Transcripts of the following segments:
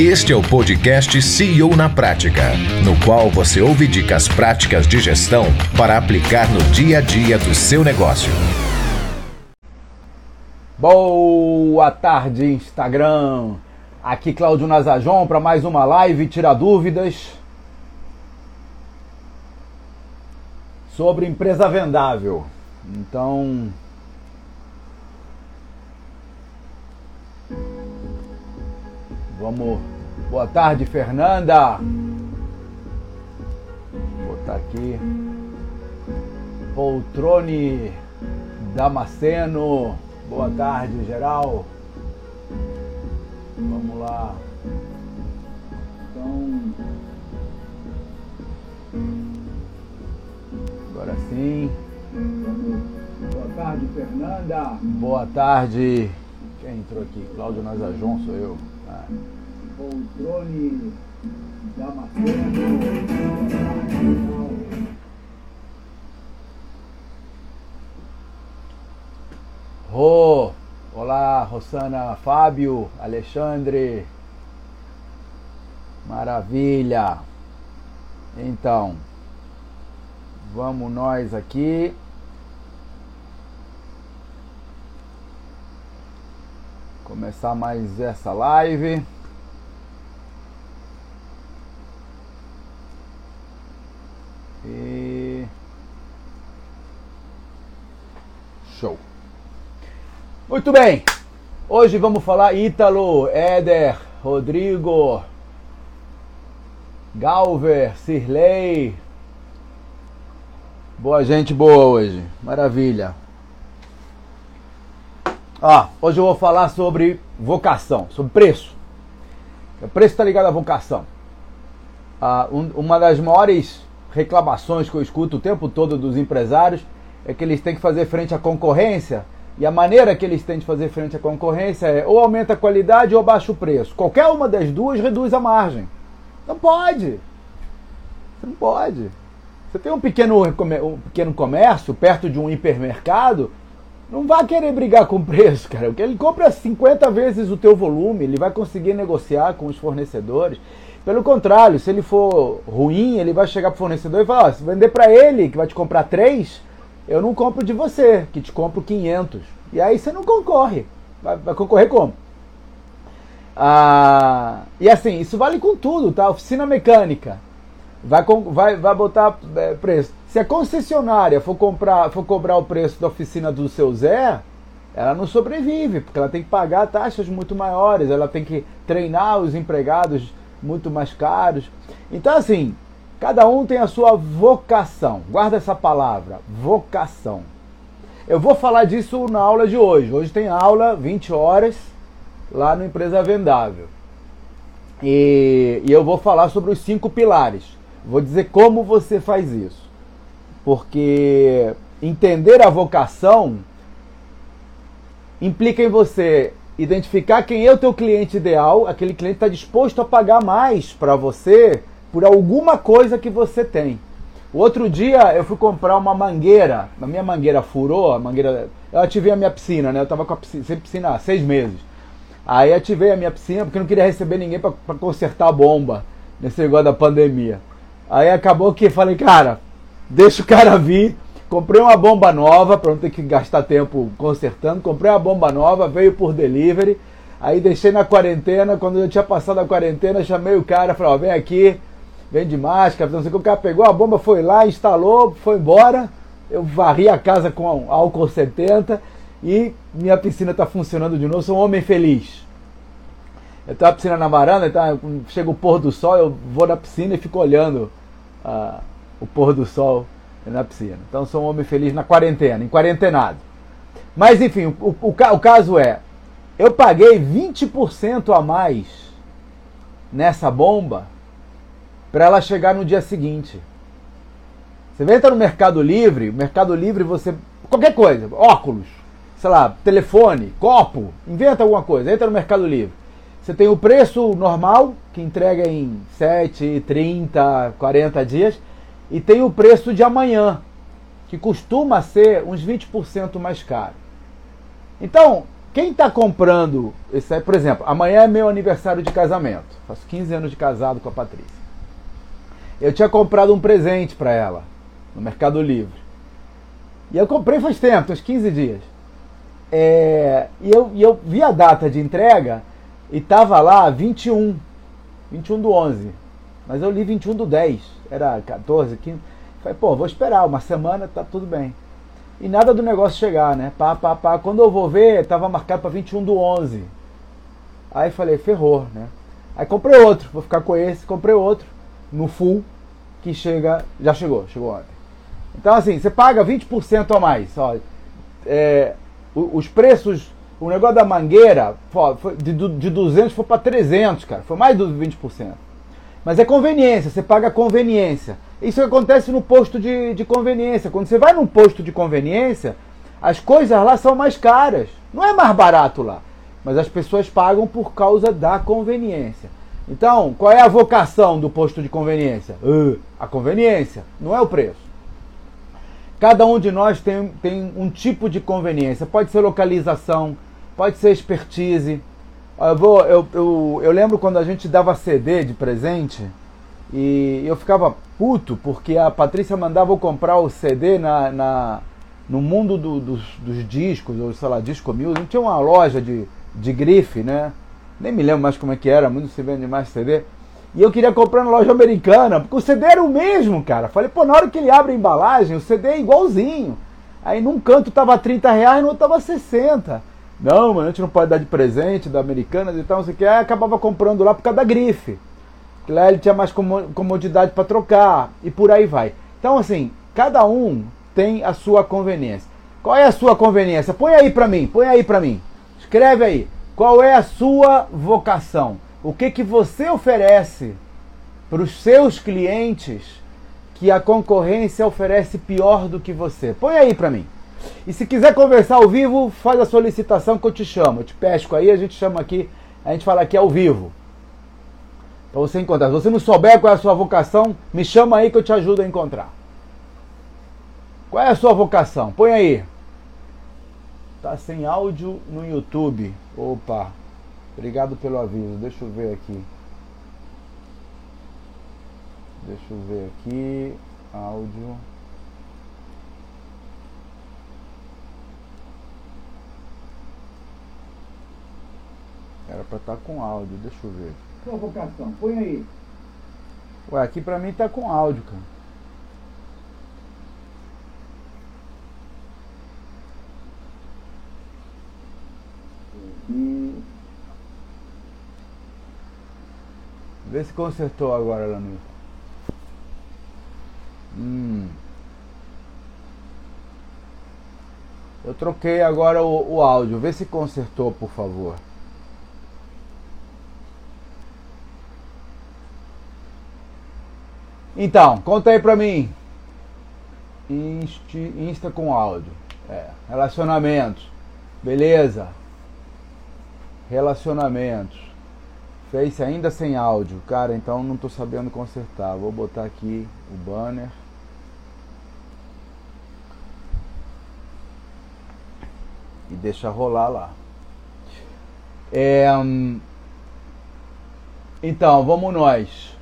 Este é o podcast CEO na Prática, no qual você ouve dicas práticas de gestão para aplicar no dia a dia do seu negócio. Boa tarde, Instagram. Aqui Cláudio Nazajon para mais uma live Tira Dúvidas sobre empresa vendável. Então, Vamos. Boa tarde, Fernanda. Vou botar aqui. Poltrone Damasceno. Boa tarde, geral. Vamos lá. Então. Agora sim. Boa tarde, Fernanda. Boa tarde. Quem entrou aqui? Cláudio Nazajon, sou eu. Ah. Poltrone Damasceno. Rô, olá, Rosana, Fábio, Alexandre. Maravilha. Então, vamos nós aqui. Começar mais essa live. E show. Muito bem. Hoje vamos falar Ítalo, Éder, Rodrigo, Galver, Sirley. Boa gente boa hoje. Maravilha. Ó, hoje eu vou falar sobre vocação, sobre preço. O preço está ligado à vocação. Ah, um, uma das maiores reclamações que eu escuto o tempo todo dos empresários é que eles têm que fazer frente à concorrência e a maneira que eles têm de fazer frente à concorrência é ou aumenta a qualidade ou baixa o preço. Qualquer uma das duas reduz a margem. Não pode. Você não pode. Você tem um pequeno, um pequeno comércio perto de um hipermercado, não vai querer brigar com o preço, cara. Ele compra 50 vezes o teu volume, ele vai conseguir negociar com os fornecedores. Pelo contrário, se ele for ruim, ele vai chegar para o fornecedor e falar: se vender para ele, que vai te comprar 3, eu não compro de você, que te compro 500. E aí você não concorre. Vai, vai concorrer como? Ah, e assim, isso vale com tudo, tá? Oficina mecânica. Vai, vai, vai botar é, preço. Se a concessionária for, comprar, for cobrar o preço da oficina do seu Zé, ela não sobrevive, porque ela tem que pagar taxas muito maiores, ela tem que treinar os empregados muito mais caros. Então, assim, cada um tem a sua vocação. Guarda essa palavra, vocação. Eu vou falar disso na aula de hoje. Hoje tem aula 20 horas lá no Empresa Vendável. E, e eu vou falar sobre os cinco pilares. Vou dizer como você faz isso. Porque entender a vocação implica em você identificar quem é o teu cliente ideal, aquele cliente está disposto a pagar mais para você por alguma coisa que você tem. Outro dia eu fui comprar uma mangueira, a minha mangueira furou, a mangueira, eu ativei a minha piscina, né? Eu estava com a piscina, sem piscina há seis meses. Aí ativei a minha piscina porque não queria receber ninguém para consertar a bomba nesse negócio da pandemia. Aí acabou que falei, cara, deixa o cara vir, Comprei uma bomba nova para não ter que gastar tempo consertando. Comprei uma bomba nova, veio por delivery. Aí deixei na quarentena. Quando eu tinha passado a quarentena, chamei o cara, falei: ó, vem aqui, vem de máscara. Não sei o que. O cara pegou a bomba, foi lá, instalou, foi embora. Eu varri a casa com álcool 70 e minha piscina está funcionando de novo. Sou um homem feliz. Eu tenho a piscina na varanda, tá? chega o pôr do sol, eu vou na piscina e fico olhando uh, o pôr do sol na piscina. Então sou um homem feliz na quarentena, em quarentenado. Mas enfim, o, o, o caso é, eu paguei 20% a mais nessa bomba para ela chegar no dia seguinte. Você entra no Mercado Livre, Mercado Livre você. qualquer coisa, óculos, sei lá, telefone, copo, inventa alguma coisa, entra no Mercado Livre. Você tem o preço normal, que entrega em 7, 30, 40 dias, e tem o preço de amanhã, que costuma ser uns 20% mais caro. Então, quem está comprando, esse, por exemplo, amanhã é meu aniversário de casamento. Faço 15 anos de casado com a Patrícia. Eu tinha comprado um presente para ela no Mercado Livre. E eu comprei faz tempo, uns 15 dias. É, e, eu, e eu vi a data de entrega e tava lá 21. 21 do 11. Mas eu li 21 do 10. Era 14, 15. Falei, pô, vou esperar uma semana, tá tudo bem. E nada do negócio chegar, né? Pá, pá, pá. Quando eu vou ver, tava marcado para 21 do 11. Aí falei, ferrou, né? Aí comprei outro, vou ficar com esse, comprei outro no full que chega, já chegou, chegou ontem. Então assim, você paga 20% a mais, ó. É, os preços, o negócio da mangueira, foi de, de 200 foi para 300, cara, foi mais de 20%. Mas é conveniência, você paga conveniência. Isso acontece no posto de, de conveniência. Quando você vai num posto de conveniência, as coisas lá são mais caras. Não é mais barato lá. Mas as pessoas pagam por causa da conveniência. Então, qual é a vocação do posto de conveniência? Uh, a conveniência, não é o preço. Cada um de nós tem, tem um tipo de conveniência. Pode ser localização, pode ser expertise. Eu, vou, eu, eu, eu lembro quando a gente dava CD de presente e eu ficava puto porque a Patrícia mandava eu comprar o CD na, na no mundo do, dos, dos, discos, ou sei lá, Disco Mil. Não tinha uma loja de, de grife, né? Nem me lembro mais como é que era, muito se vende mais CD. E eu queria comprar na loja americana, porque o CD era o mesmo, cara. Falei, pô, na hora que ele abre a embalagem, o CD é igualzinho. Aí num canto tava 30 reais, no outro tava 60. Não, mas a gente não pode dar de presente da Americanas e tal, não sei o que. Aí acabava comprando lá por causa da grife. Lá ele tinha mais comodidade para trocar e por aí vai. Então, assim, cada um tem a sua conveniência. Qual é a sua conveniência? Põe aí para mim, põe aí para mim. Escreve aí. Qual é a sua vocação? O que, que você oferece para os seus clientes que a concorrência oferece pior do que você? Põe aí para mim. E se quiser conversar ao vivo, faz a solicitação que eu te chamo. Eu te pesco aí, a gente chama aqui, a gente fala aqui ao vivo. Para você encontrar. Se você não souber qual é a sua vocação, me chama aí que eu te ajudo a encontrar. Qual é a sua vocação? Põe aí. Tá sem áudio no YouTube. Opa. Obrigado pelo aviso. Deixa eu ver aqui. Deixa eu ver aqui. Áudio. Era pra estar tá com áudio, deixa eu ver. Sua vocação, põe aí. Ué, aqui pra mim tá com áudio, cara. Vê se consertou agora no. Hum. Eu troquei agora o, o áudio. Vê se consertou, por favor. Então, conta aí pra mim. Insta, Insta com áudio. É, relacionamentos. Beleza. Relacionamentos. Face ainda sem áudio. Cara, então não tô sabendo consertar. Vou botar aqui o banner. E deixa rolar lá. É, hum, então, vamos nós.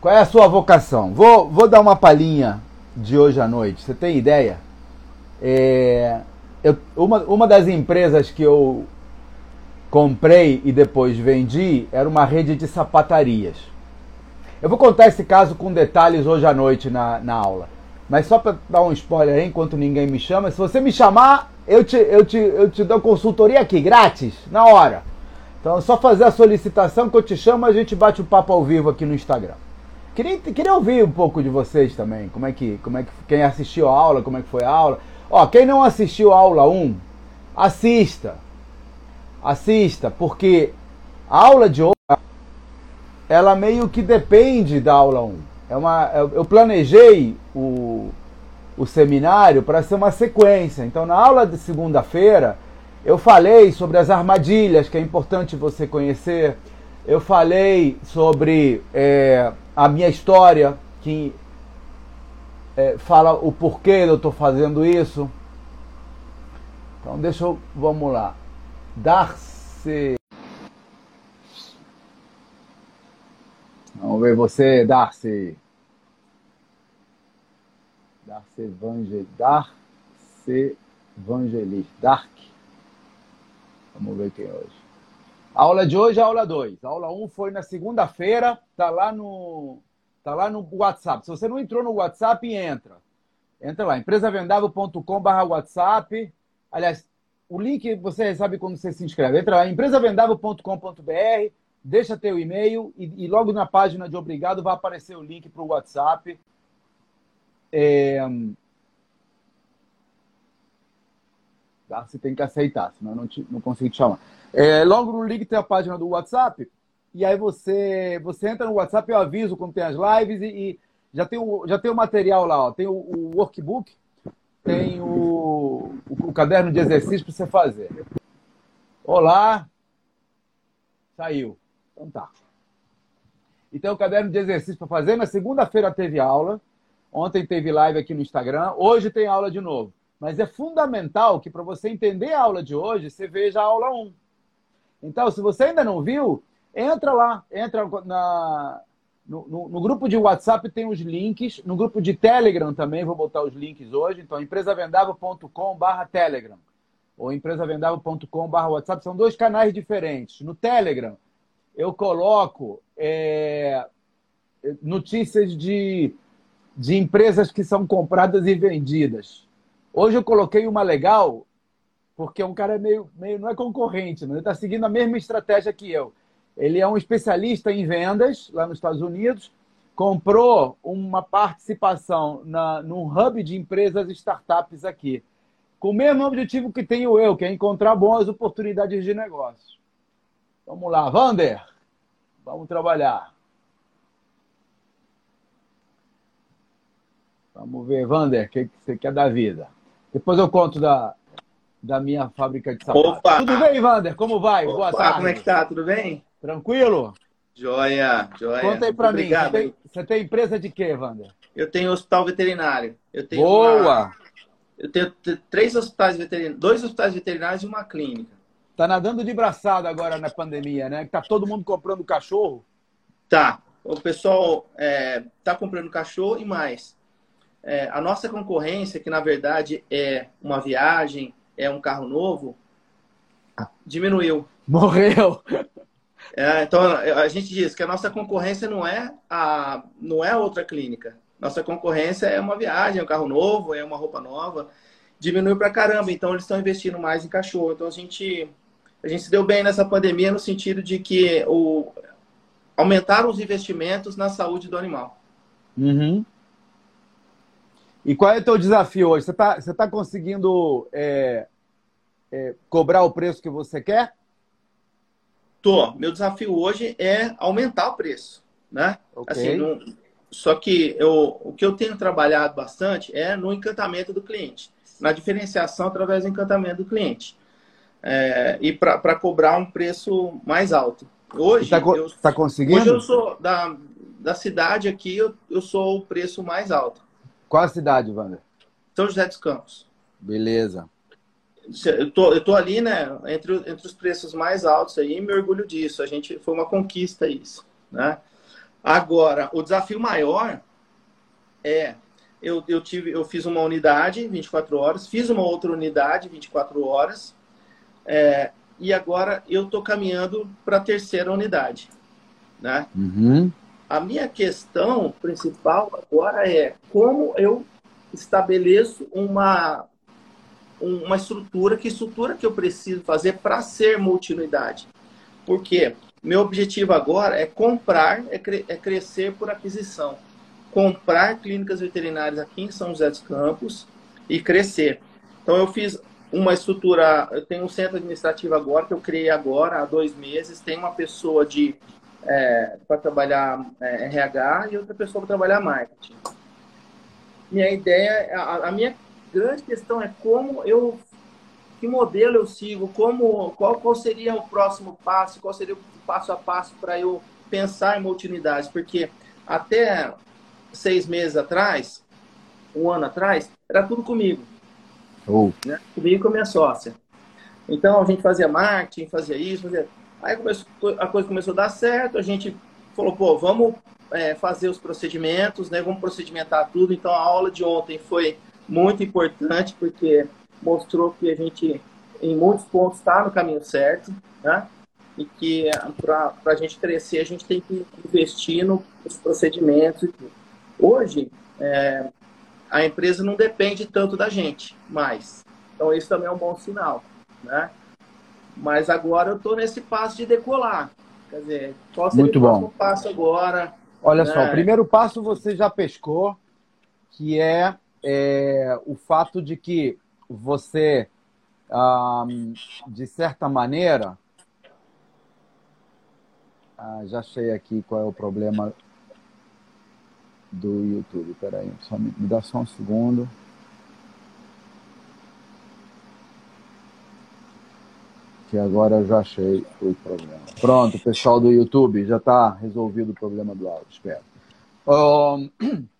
Qual é a sua vocação? Vou, vou dar uma palhinha de hoje à noite. Você tem ideia? É, eu, uma, uma das empresas que eu comprei e depois vendi era uma rede de sapatarias. Eu vou contar esse caso com detalhes hoje à noite na, na aula. Mas só para dar um spoiler aí, enquanto ninguém me chama, se você me chamar, eu te, eu te, eu te dou consultoria aqui, grátis, na hora. Então é só fazer a solicitação que eu te chamo, a gente bate o papo ao vivo aqui no Instagram. Queria, queria ouvir um pouco de vocês também, como é que, como é que quem assistiu a aula, como é que foi a aula. Ó, quem não assistiu a aula 1, assista assista, porque a aula de hoje, ela meio que depende da aula 1. É uma, eu planejei o, o seminário para ser uma sequência. Então, na aula de segunda-feira, eu falei sobre as armadilhas, que é importante você conhecer. Eu falei sobre é, a minha história, que é, fala o porquê eu estou fazendo isso. Então, deixa eu. Vamos lá. Darcy. Vamos ver você, Darcy. Darcy Evangelista. Darcy Evangelista. Dark. Vamos ver quem é hoje. A aula de hoje é a aula 2. A aula 1 um foi na segunda-feira, tá lá no tá lá no WhatsApp. Se você não entrou no WhatsApp, entra. Entra lá, empresavendável.com/whatsapp. Aliás, o link você recebe quando você se inscreve. Entra lá, empresavendável.com.br, deixa teu e-mail e, e, logo na página de obrigado vai aparecer o link para o WhatsApp. É... Tá? Você tem que aceitar, senão não, te, não consigo te chamar. É, logo no link tem a página do WhatsApp, e aí você, você entra no WhatsApp, eu aviso quando tem as lives, e, e já, tem o, já tem o material lá, ó. tem o, o workbook, tem o, o, o caderno de exercício para você fazer. Olá! Saiu. Então tá. Então, o caderno de exercício para fazer. Na segunda-feira teve aula. Ontem teve live aqui no Instagram. Hoje tem aula de novo. Mas é fundamental que para você entender a aula de hoje, você veja a aula 1. Então, se você ainda não viu, entra lá, entra na, no, no, grupo de WhatsApp tem os links, no grupo de Telegram também vou botar os links hoje. Então, empresavendável.com/barra Telegram ou empresavendável.com/barra WhatsApp são dois canais diferentes. No Telegram eu coloco é, notícias de, de empresas que são compradas e vendidas. Hoje eu coloquei uma legal porque um cara é meio, meio não é concorrente, né? ele está seguindo a mesma estratégia que eu. Ele é um especialista em vendas lá nos Estados Unidos, comprou uma participação na, num hub de empresas startups aqui, com o mesmo objetivo que tenho eu, que é encontrar boas oportunidades de negócio. Vamos lá, Vander, vamos trabalhar. Vamos ver, Vander, o que você quer da vida? Depois eu conto da, da minha fábrica de sapatos. Opa! Tudo bem, Wander? Como vai? Opa, Boa tarde. Como é que tá? Tudo bem? Tranquilo? Joia, joia. Conta aí pra mim. Você tem, você tem, empresa de quê, Wander? Eu tenho hospital veterinário. Eu tenho Boa! Uma, eu tenho três hospitais veterinários, dois hospitais veterinários e uma clínica. Tá nadando de braçada agora na pandemia, né? Tá todo mundo comprando cachorro? Tá. O pessoal é, tá comprando cachorro e mais. É, a nossa concorrência, que na verdade é uma viagem, é um carro novo, diminuiu. Morreu. É, então a gente diz que a nossa concorrência não é a não é outra clínica. Nossa concorrência é uma viagem, é um carro novo, é uma roupa nova. Diminuiu pra caramba, então eles estão investindo mais em cachorro. Então a gente a gente se deu bem nessa pandemia no sentido de que o aumentaram os investimentos na saúde do animal. Uhum. E qual é o teu desafio hoje? Você está tá conseguindo é, é, cobrar o preço que você quer? Tô. Meu desafio hoje é aumentar o preço, né? Okay. Assim, não... Só que eu, o que eu tenho trabalhado bastante é no encantamento do cliente, na diferenciação através do encantamento do cliente. É, e para cobrar um preço mais alto. Hoje, tá, eu, tá conseguindo? Hoje eu sou da, da cidade aqui, eu, eu sou o preço mais alto. Qual a cidade, Wander? São José dos Campos. Beleza. Eu tô, eu tô ali, né, entre, entre os preços mais altos aí, e me orgulho disso. A gente foi uma conquista isso, né? Agora, o desafio maior é eu, eu tive eu fiz uma unidade 24 horas, fiz uma outra unidade 24 horas, é, e agora eu tô caminhando para a terceira unidade, né? Uhum. A minha questão principal agora é como eu estabeleço uma, uma estrutura, que estrutura que eu preciso fazer para ser multiunidade. Porque meu objetivo agora é comprar, é, cre é crescer por aquisição. Comprar clínicas veterinárias aqui em São José dos Campos e crescer. Então eu fiz uma estrutura, eu tenho um centro administrativo agora, que eu criei agora, há dois meses, tem uma pessoa de é, para trabalhar é, RH e outra pessoa para trabalhar marketing. Minha ideia, a, a, minha grande questão é como eu, que modelo eu sigo, como, qual, qual seria o próximo passo, qual seria o passo a passo para eu pensar em multinidades, porque até seis meses atrás, um ano atrás, era tudo comigo. Oh. Né? Comigo e com a minha sócia. Então a gente fazia marketing, fazia isso, fazia Aí começou, a coisa começou a dar certo, a gente falou, pô, vamos é, fazer os procedimentos, né? Vamos procedimentar tudo. Então a aula de ontem foi muito importante porque mostrou que a gente, em muitos pontos, está no caminho certo, né? E que para a gente crescer, a gente tem que investir nos procedimentos e tudo. Hoje, é, a empresa não depende tanto da gente mais. Então, isso também é um bom sinal, né? Mas agora eu estou nesse passo de decolar. Quer dizer, qual seria Muito o bom. passo agora? Olha né? só, o primeiro passo você já pescou, que é, é o fato de que você, de certa maneira. Ah, já achei aqui qual é o problema do YouTube. Peraí, só me, me dá só um segundo. Que agora eu já achei o problema. Pronto, pessoal do YouTube, já está resolvido o problema do áudio, espero. Ô,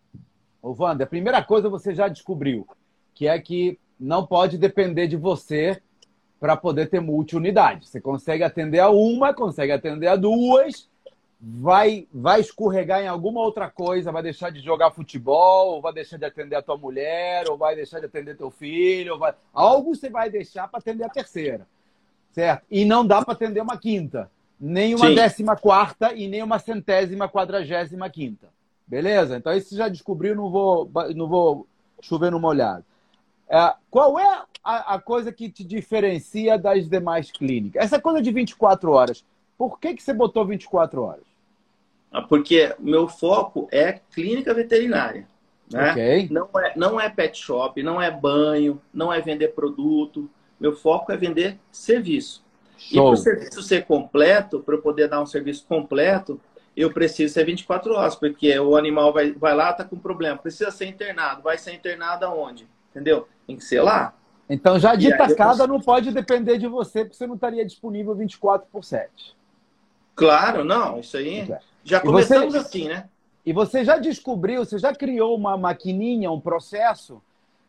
ô Wander, a primeira coisa você já descobriu, que é que não pode depender de você para poder ter multi-unidade. Você consegue atender a uma, consegue atender a duas, vai, vai escorregar em alguma outra coisa, vai deixar de jogar futebol, ou vai deixar de atender a tua mulher, ou vai deixar de atender teu filho, ou vai... algo você vai deixar para atender a terceira, certo? E não dá para atender uma quinta, nem uma Sim. décima quarta e nem uma centésima quadragésima quinta, beleza? Então isso você já descobriu, não vou, não vou chover no molhado. É, qual é a, a coisa que te diferencia das demais clínicas? Essa coisa de 24 horas, por que, que você botou 24 horas? Ah, Porque meu foco é clínica veterinária. Né? Ok. Não, é, não é pet shop, não é banho, não é vender produto. Meu foco é vender serviço. E para Show. o serviço ser completo, para eu poder dar um serviço completo, eu preciso ser 24 horas, porque o animal vai, vai lá, está com problema, precisa ser internado. Vai ser internado aonde? Entendeu? Tem que ser lá. Então já de tacada não pode depender de você, porque você não estaria disponível 24 por 7. Claro, não, isso aí. Muito bem. Já começamos você- assim, né? E você já descobriu, você já criou uma maquininha, um processo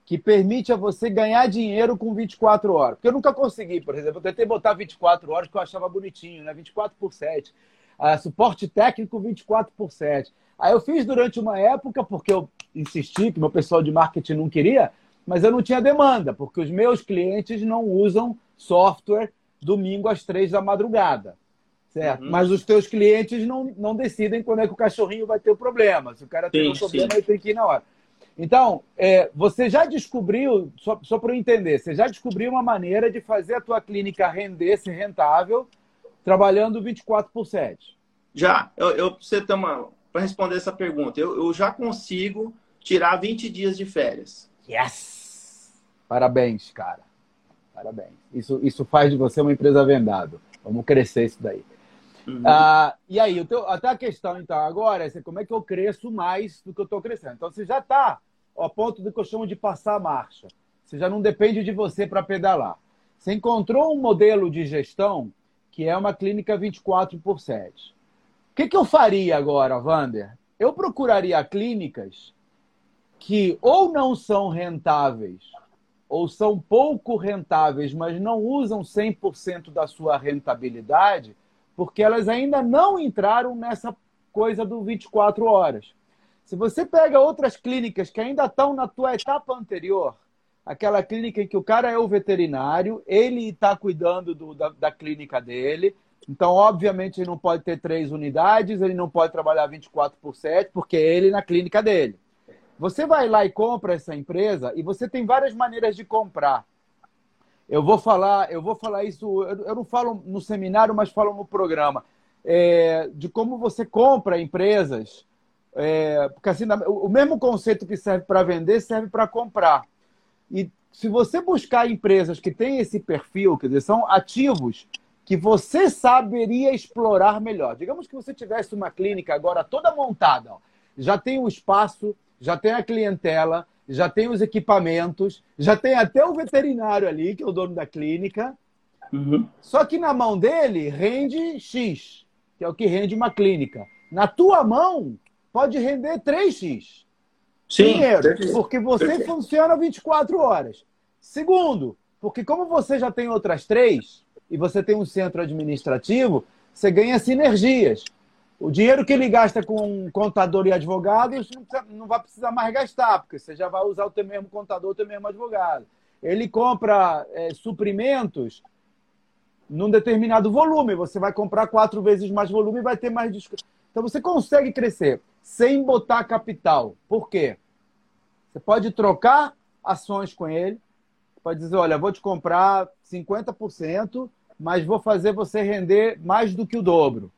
que permite a você ganhar dinheiro com 24 horas. Porque eu nunca consegui, por exemplo, eu tentei botar 24 horas que eu achava bonitinho, né? 24 por 7. Ah, suporte técnico 24 por 7. Aí eu fiz durante uma época, porque eu insisti que meu pessoal de marketing não queria, mas eu não tinha demanda, porque os meus clientes não usam software domingo às três da madrugada. Certo? Uhum. Mas os teus clientes não, não decidem quando é que o cachorrinho vai ter o problema. Se o cara tem um problema, sim. ele tem que ir na hora. Então, é, você já descobriu, só, só para eu entender, você já descobriu uma maneira de fazer a tua clínica render, ser rentável, trabalhando 24 por 7. Já, eu, eu você ter uma. Para responder essa pergunta, eu, eu já consigo tirar 20 dias de férias. Yes! Parabéns, cara. Parabéns. Isso, isso faz de você uma empresa vendável. Vamos crescer isso daí. Uhum. Ah, e aí, o teu- até a questão, então, agora é assim, como é que eu cresço mais do que eu estou crescendo. Então, você já está ao ponto do que eu chamo de passar a marcha. Você já não depende de você para pedalar. Você encontrou um modelo de gestão que é uma clínica 24 por 7. O que, que eu faria agora, Vander? Eu procuraria clínicas que ou não são rentáveis ou são pouco rentáveis, mas não usam 100% da sua rentabilidade, porque elas ainda não entraram nessa coisa do 24 horas. Se você pega outras clínicas que ainda estão na tua etapa anterior, aquela clínica em que o cara é o veterinário, ele está cuidando do- da, da clínica dele, então, obviamente, ele não pode ter três unidades, ele não pode trabalhar 24 por 7, porque é ele na clínica dele. Você vai lá e compra essa empresa e você tem várias maneiras de comprar. Eu vou falar, eu vou falar isso, eu não falo no seminário, mas falo no programa, é, de como você compra empresas. é, porque assim, o mesmo conceito que serve para vender serve para comprar. E se você buscar empresas que têm esse perfil, quer dizer, são ativos que você saberia explorar melhor. Digamos que você tivesse uma clínica agora toda montada, ó. já tem o espaço, já tem a clientela, já tem os equipamentos, já tem até o veterinário ali, que é o dono da clínica. Uhum. Só que na mão dele rende X, que é o que rende uma clínica. Na tua mão pode render 3X. Sim, Primeiro, perfeito. porque você Perfeito. funciona 24 horas. Segundo, porque como você já tem outras três e você tem um centro administrativo, você ganha sinergias. O dinheiro que ele gasta com contador e advogados não, precisa, não vai precisar mais gastar, porque você já vai usar o teu mesmo contador, o teu mesmo advogado. Ele compra é, suprimentos num determinado volume. Você vai comprar quatro vezes mais volume e vai ter mais desconto. Então você consegue crescer sem botar capital. Por quê? Você pode trocar ações com ele, pode dizer, olha, vou te comprar 50%, mas vou fazer você render mais do que o dobro.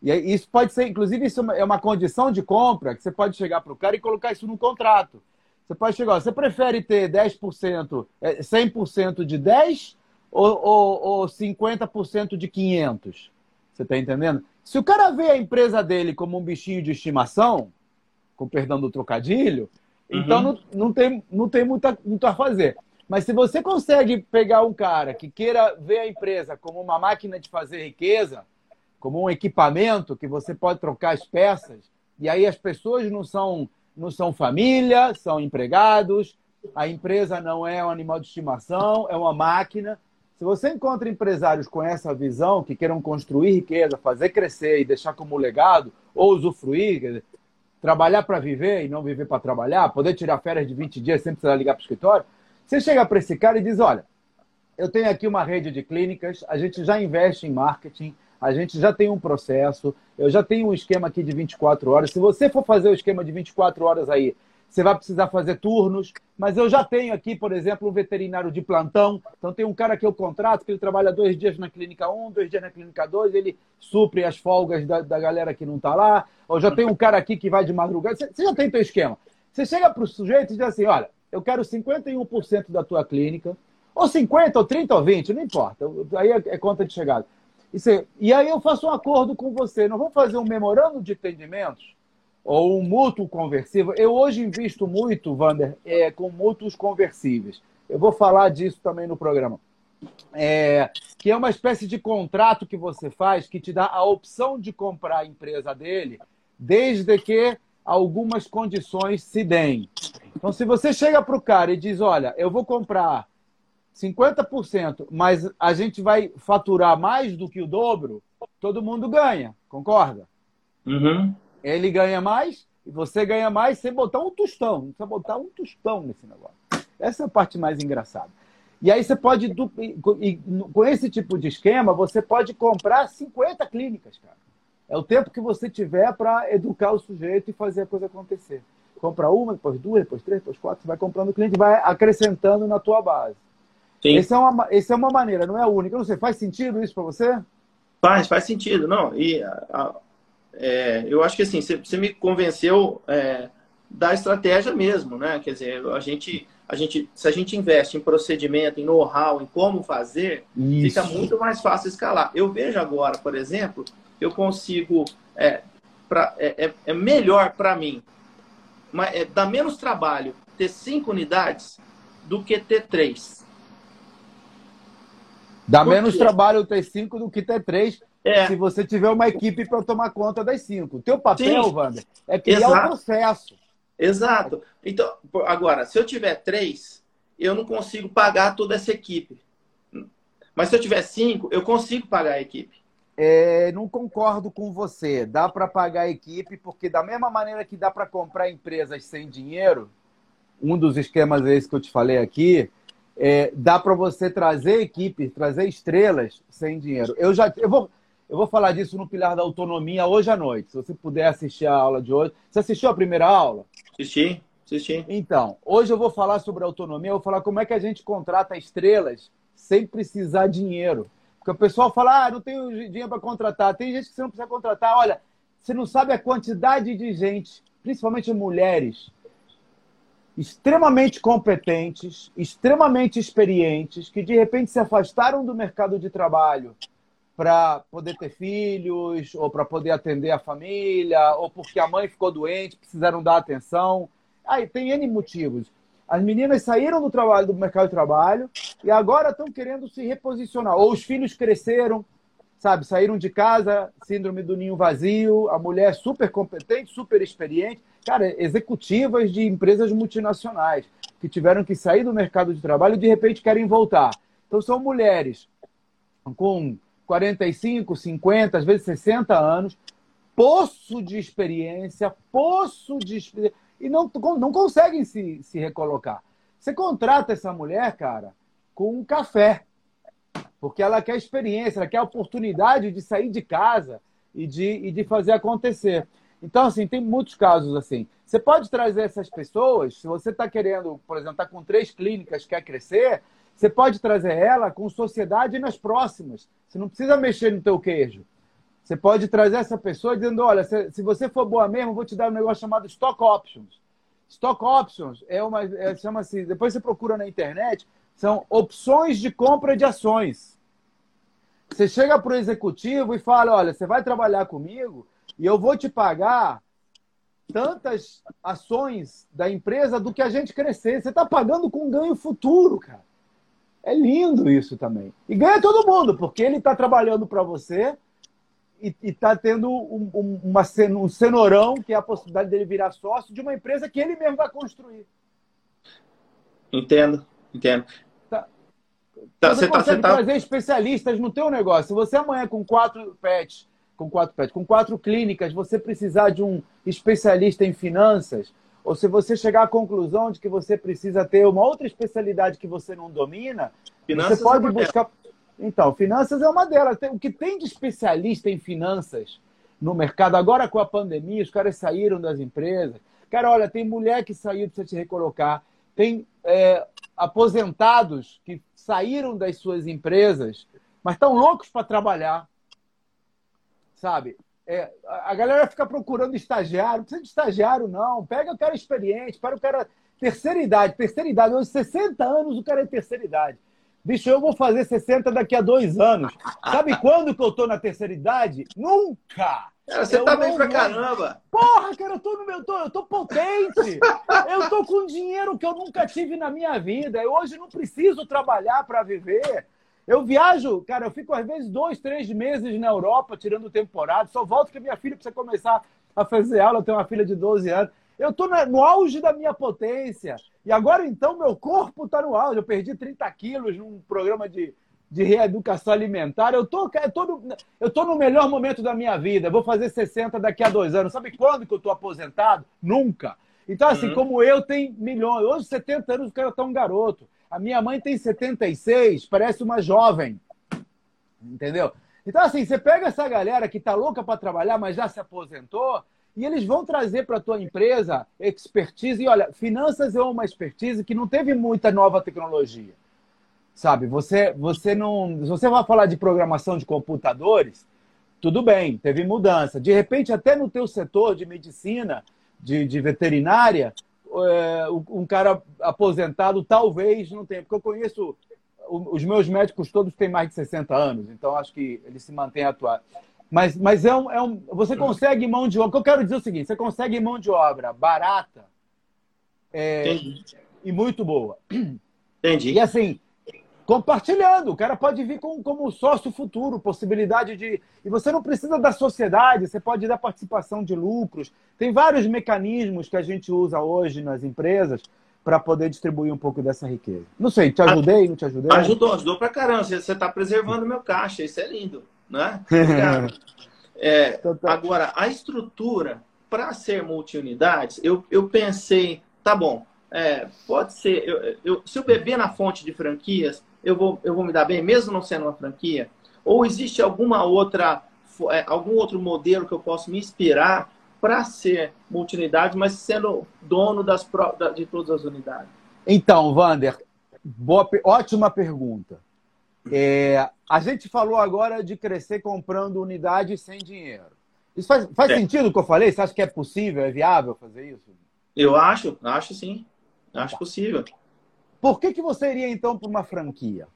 E isso pode ser, inclusive, isso é uma condição de compra que você pode chegar para o cara e colocar isso no contrato. Você pode chegar, você prefere ter 10%, 100% é, de 10 ou, ou, ou 50% de 500? Você está entendendo? Se o cara vê a empresa dele como um bichinho de estimação, com perdão do trocadilho, uhum. então não, não, tem, não tem muita, muito a fazer. Mas se você consegue pegar um cara que queira ver a empresa como uma máquina de fazer riqueza, como um equipamento que você pode trocar as peças, e aí as pessoas não são, não são família, são empregados, a empresa não é um animal de estimação, é uma máquina. Se você encontra empresários com essa visão, que queiram construir riqueza, fazer crescer e deixar como legado, ou usufruir, trabalhar para viver e não viver para trabalhar, poder tirar férias de 20 dias sem precisar ligar para o escritório, você chega para esse cara e diz: Olha, eu tenho aqui uma rede de clínicas, a gente já investe em marketing, a gente já tem um processo, eu já tenho um esquema aqui de 24 horas. Se você for fazer o esquema de 24 horas aí, você vai precisar fazer turnos, mas eu já tenho aqui, por exemplo, um veterinário de plantão. Então tem um cara que eu contrato, que ele trabalha dois dias na clínica 1, dois dias na clínica 2, ele supre as folgas da, da galera que não está lá. Ou já tem um cara aqui que vai de madrugada. Você, já tem teu esquema. Você chega para o sujeito e diz assim: olha, eu quero 51% da tua clínica, ou 50, ou 30, ou 20, não importa. Aí é, é conta de chegada. Você, e aí eu faço um acordo com você. Não vamos fazer um memorando de entendimentos ou um mútuo conversível. Eu hoje invisto muito, Wander, é, com mútuos conversíveis. Eu vou falar disso também no programa. É, que é uma espécie de contrato que você faz que te dá a opção de comprar a empresa dele, desde que algumas condições se deem. Então, se você chega para o cara e diz: Olha, eu vou comprar 50%, mas a gente vai faturar mais do que o dobro, todo mundo ganha, concorda? Uhum. Ele ganha mais e você ganha mais sem botar um tostão. Não precisa botar um tostão nesse negócio. Essa é a parte mais engraçada. E aí você pode, com esse tipo de esquema, você pode comprar 50 clínicas, cara. É o tempo que você tiver para educar o sujeito e fazer a coisa acontecer. Compra uma, depois duas, depois três, depois quatro, você vai comprando o cliente, vai acrescentando na tua base. Sim. Essa é uma, essa é uma maneira, não é a única. Não sei, faz sentido isso para você? Faz, faz sentido. Não, e a, a, é, eu acho que assim, você, me convenceu é, da estratégia mesmo, né? Quer dizer, a gente, a gente, se a gente investe em procedimento, em know-how, em como fazer, isso. fica muito mais fácil escalar. Eu vejo agora, por exemplo, eu consigo. É, pra, é, é, é melhor para mim, mas, é, dá menos trabalho ter cinco unidades do que ter três. Dá menos trabalho ter cinco do que ter três. É. Se você tiver uma equipe para tomar conta das cinco. O teu papel, Sim. Wander, é criar o processo. Exato. Então, agora, se eu tiver três, eu não consigo pagar toda essa equipe. Mas se eu tiver cinco, eu consigo pagar a equipe. É, não concordo com você. Dá para pagar a equipe, porque da mesma maneira que dá para comprar empresas sem dinheiro, um dos esquemas é esse que eu te falei aqui, é, dá para você trazer equipe, trazer estrelas sem dinheiro. Eu já eu vou, eu vou falar disso no Pilar da Autonomia hoje à noite. Se você puder assistir a aula de hoje. Você assistiu a primeira aula? Assisti, assisti. Então, hoje eu vou falar sobre autonomia, eu vou falar como é que a gente contrata estrelas sem precisar dinheiro. Porque o pessoal fala, ah, não tenho dinheiro para contratar. Tem gente que você não precisa contratar. Olha, você não sabe a quantidade de gente, principalmente mulheres, extremamente competentes, extremamente experientes, que de repente se afastaram do mercado de trabalho para poder ter filhos, ou para poder atender a família, ou porque a mãe ficou doente, precisaram dar atenção. Aí tem N motivos. As meninas saíram do trabalho do mercado de trabalho e agora estão querendo se reposicionar. Ou os filhos cresceram, sabe, saíram de casa, síndrome do ninho vazio, a mulher super competente, super experiente, cara, executivas de empresas multinacionais que tiveram que sair do mercado de trabalho e de repente querem voltar. Então são mulheres com 45, 50, às vezes 60 anos, poço de experiência, poço de experiência, e não, não conseguem se, se recolocar. Você contrata essa mulher, cara, com um café, porque ela quer experiência, ela quer a oportunidade de sair de casa e de, e de fazer acontecer. Então, assim, tem muitos casos assim. Você pode trazer essas pessoas, se você está querendo, por exemplo, está com três clínicas, quer crescer, você pode trazer ela com sociedade nas próximas. Você não precisa mexer no teu queijo. Você pode trazer essa pessoa dizendo, olha, se, você for boa mesmo, eu vou te dar um negócio chamado Stock Options. Stock Options é uma, é, chama-se, depois você procura na internet, são opções de compra de ações. Você chega para o executivo e fala, olha, você vai trabalhar comigo e eu vou te pagar tantas ações da empresa do que a gente crescer. Você está pagando com ganho futuro, cara. É lindo isso também. E ganha todo mundo, porque ele está trabalhando para você e está tendo um, um, uma, um cenourão, que é a possibilidade dele virar sócio de uma empresa que ele mesmo vai construir. Entendo, entendo. Tá. Tá, você, você tá, consegue tá, trazer especialistas no teu negócio. Se você amanhã com quatro pets, com quatro pets, com quatro clínicas, você precisar de um especialista em finanças, ou se você chegar à conclusão de que você precisa ter uma outra especialidade que você não domina, finanças você pode é buscar. Então, finanças é uma delas. O que tem de especialista em finanças no mercado, agora com a pandemia, os caras saíram das empresas. Cara, olha, tem mulher que saiu para te recolocar, tem é, aposentados que saíram das suas empresas, mas estão loucos para trabalhar. Sabe? É, a galera fica procurando estagiário, não precisa de estagiário, não. Pega o cara experiente, para o cara. Terceira idade, terceira idade, hoje 60 anos o cara é terceira idade. Bicho, eu vou fazer 60 daqui a dois anos. Sabe quando que eu tô na terceira idade? Nunca! Cara, você eu tá bem pra caramba. Porra, cara, eu tô no meu. Tô, eu tô potente. eu tô com dinheiro que eu nunca tive na minha vida. Eu hoje não preciso trabalhar para viver. Eu viajo, cara, eu fico às vezes dois, três meses na Europa, tirando temporada. Só volto que minha filha precisa começar a fazer aula. Eu tenho uma filha de 12 anos. Eu estou no auge da minha potência. E agora, então, meu corpo está no auge. Eu perdi 30 quilos num programa de, de reeducação alimentar. Eu tô, tô no, eu tô no melhor momento da minha vida. vou fazer 60 daqui a dois anos. Sabe quando que eu estou aposentado? Nunca. Então, assim, uhum. como eu, tem milhões. Hoje, 70 anos, o cara tá um garoto. A minha mãe tem 76, parece uma jovem. Entendeu? Então, assim, você pega essa galera que tá louca para trabalhar, mas já se aposentou, e eles vão trazer para a tua empresa expertise. E olha, finanças é uma expertise que não teve muita nova tecnologia. Sabe, você, você não. Se você vai falar de programação de computadores, tudo bem, teve mudança. De repente, até no teu setor de medicina, de, de veterinária, é, um cara aposentado talvez não tenha. Porque eu conheço. Os meus médicos todos têm mais de 60 anos, então acho que eles se mantêm atuais. Mas, mas é, um, é um. Você consegue mão de obra. O que eu quero dizer é o seguinte: você consegue mão de obra barata é, e muito boa. Entendi. E assim, compartilhando. O cara pode vir com, como sócio futuro, possibilidade de. E você não precisa da sociedade, você pode dar participação de lucros. Tem vários mecanismos que a gente usa hoje nas empresas para poder distribuir um pouco dessa riqueza. Não sei, te ajudei, não te ajudei? Ajudou, ajudou para caramba. Você está preservando meu caixa, isso é lindo né? é, então tá. agora, a estrutura para ser multiunidades, eu, eu pensei, tá bom, é, pode ser, eu, eu, se eu beber na fonte de franquias, eu vou, eu vou me dar bem, mesmo não sendo uma franquia? Ou existe alguma outra, é, algum outro modelo que eu posso me inspirar para ser multiunidade, mas sendo dono das, de todas as unidades? Então, Vander, boa, ótima pergunta. É, a gente falou agora de crescer comprando unidade sem dinheiro. Isso faz, faz é. sentido o que eu falei? Você acha que é possível, é viável fazer isso? Eu acho, acho sim. Acho tá. possível. Por que, que você iria então para uma franquia?